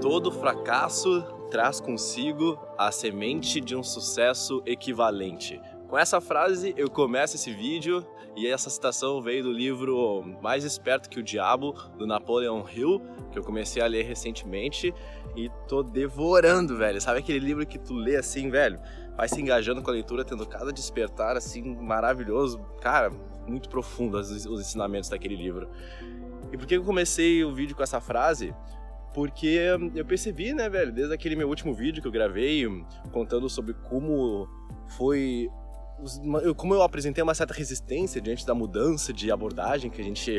Todo fracasso traz consigo a semente de um sucesso equivalente. Com essa frase eu começo esse vídeo e essa citação veio do livro Mais Esperto que o Diabo, do Napoleon Hill, que eu comecei a ler recentemente e tô devorando, velho. Sabe aquele livro que tu lê assim, velho? Vai se engajando com a leitura, tendo cada despertar assim maravilhoso. Cara, muito profundo os, os ensinamentos daquele livro. E por que eu comecei o vídeo com essa frase? Porque eu percebi, né, velho, desde aquele meu último vídeo que eu gravei, contando sobre como foi. Como eu apresentei uma certa resistência diante da mudança de abordagem que a gente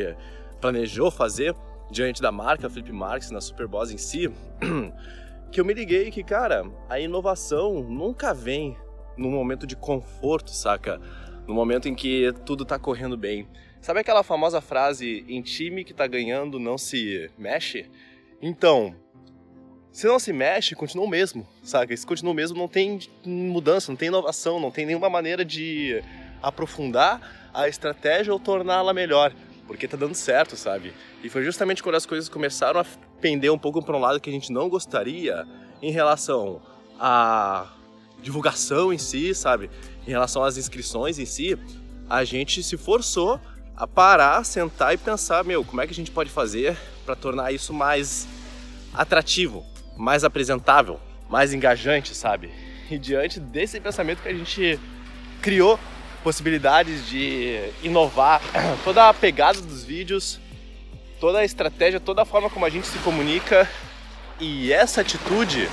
planejou fazer diante da marca Felipe Marques na Superboss em si, que eu me liguei que, cara, a inovação nunca vem num momento de conforto, saca? No momento em que tudo tá correndo bem. Sabe aquela famosa frase, em time que tá ganhando não se mexe? Então, se não se mexe, continua o mesmo, sabe? Se continua o mesmo, não tem mudança, não tem inovação, não tem nenhuma maneira de aprofundar a estratégia ou torná-la melhor, porque tá dando certo, sabe? E foi justamente quando as coisas começaram a pender um pouco para um lado que a gente não gostaria em relação à divulgação em si, sabe? Em relação às inscrições em si, a gente se forçou a parar, sentar e pensar, meu, como é que a gente pode fazer para tornar isso mais atrativo, mais apresentável, mais engajante, sabe? E diante desse pensamento que a gente criou possibilidades de inovar toda a pegada dos vídeos, toda a estratégia, toda a forma como a gente se comunica. E essa atitude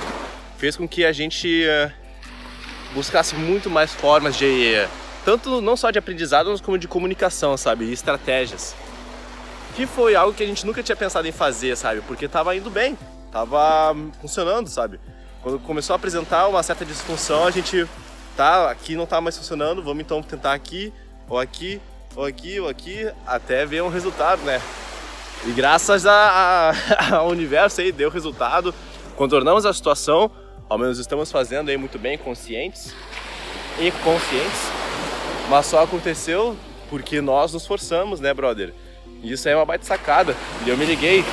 fez com que a gente eh, buscasse muito mais formas de tanto não só de aprendizado, mas como de comunicação, sabe, e estratégias que foi algo que a gente nunca tinha pensado em fazer, sabe? Porque tava indo bem, tava funcionando, sabe? Quando começou a apresentar uma certa disfunção, a gente tá aqui não tá mais funcionando, vamos então tentar aqui, ou aqui, ou aqui, ou aqui, até ver um resultado, né? E graças a, a, ao universo aí deu resultado, contornamos a situação, ao menos estamos fazendo aí muito bem, conscientes e conscientes, mas só aconteceu porque nós nos forçamos, né, brother? E isso aí é uma baita sacada. E eu me liguei,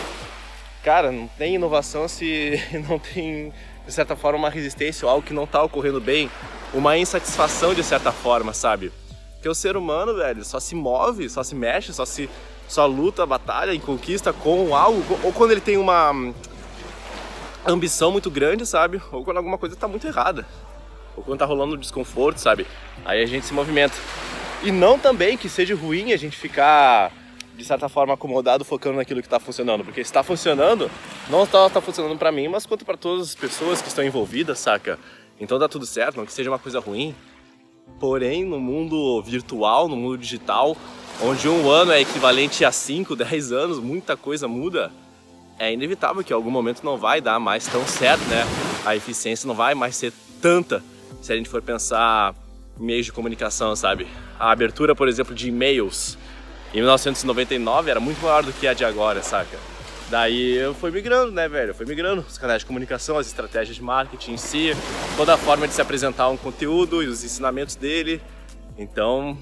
cara, não tem inovação se não tem, de certa forma, uma resistência ou algo que não tá ocorrendo bem, uma insatisfação de certa forma, sabe? Porque o ser humano, velho, só se move, só se mexe, só se só luta, batalha e conquista com algo, ou quando ele tem uma ambição muito grande, sabe? Ou quando alguma coisa tá muito errada. Ou quando tá rolando desconforto, sabe? Aí a gente se movimenta. E não também que seja ruim a gente ficar de certa forma acomodado focando naquilo que está funcionando, porque está funcionando, não está tá funcionando para mim, mas quanto para todas as pessoas que estão envolvidas, saca? Então dá tudo certo, não que seja uma coisa ruim. Porém, no mundo virtual, no mundo digital, onde um ano é equivalente a 5, 10 anos, muita coisa muda, é inevitável que em algum momento não vai dar mais tão certo, né? A eficiência não vai mais ser tanta se a gente for pensar meios de comunicação, sabe? A abertura, por exemplo, de e-mails em 1999 era muito maior do que a de agora, saca? Daí eu fui migrando, né, velho? Eu fui migrando os canais de comunicação, as estratégias de marketing em si, toda a forma de se apresentar um conteúdo e os ensinamentos dele. Então,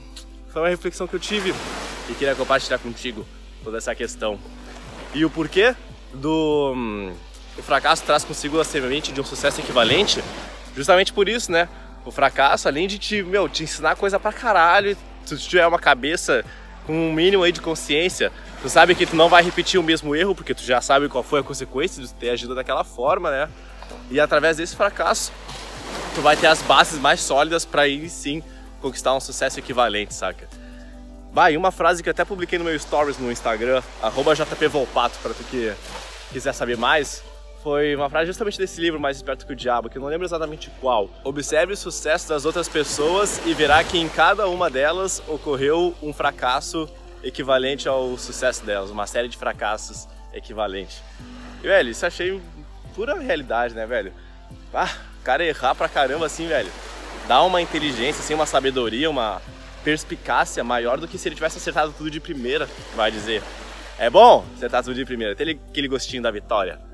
foi uma reflexão que eu tive e queria compartilhar contigo toda essa questão. E o porquê do hum, o fracasso traz consigo a semente de um sucesso equivalente? Justamente por isso, né? O fracasso, além de te, meu, te ensinar coisa pra caralho, se tu tiver uma cabeça com um mínimo aí de consciência, tu sabe que tu não vai repetir o mesmo erro, porque tu já sabe qual foi a consequência de ter agido daquela forma, né? E através desse fracasso, tu vai ter as bases mais sólidas para aí sim conquistar um sucesso equivalente, saca? E uma frase que eu até publiquei no meu stories no Instagram, jpvolpato, para tu que quiser saber mais, foi uma frase justamente desse livro Mais Esperto que o Diabo, que eu não lembro exatamente qual. Observe o sucesso das outras pessoas e verá que em cada uma delas ocorreu um fracasso equivalente ao sucesso delas, uma série de fracassos equivalentes. E, velho, isso achei pura realidade, né, velho? Ah, o cara errar pra caramba assim, velho, dá uma inteligência, assim, uma sabedoria, uma perspicácia maior do que se ele tivesse acertado tudo de primeira, vai dizer. É bom acertar tudo de primeira, ter aquele gostinho da vitória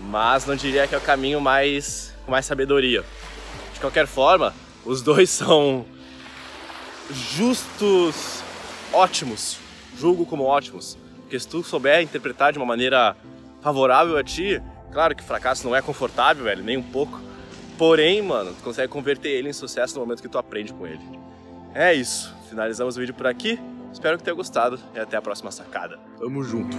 mas não diria que é o caminho mais com mais sabedoria. De qualquer forma, os dois são justos, ótimos, julgo como ótimos, porque se tu souber interpretar de uma maneira favorável a ti, Claro que fracasso não é confortável, velho, nem um pouco. Porém, mano, tu consegue converter ele em sucesso no momento que tu aprende com ele. É isso. Finalizamos o vídeo por aqui. Espero que tenha gostado e até a próxima sacada. Tamo junto.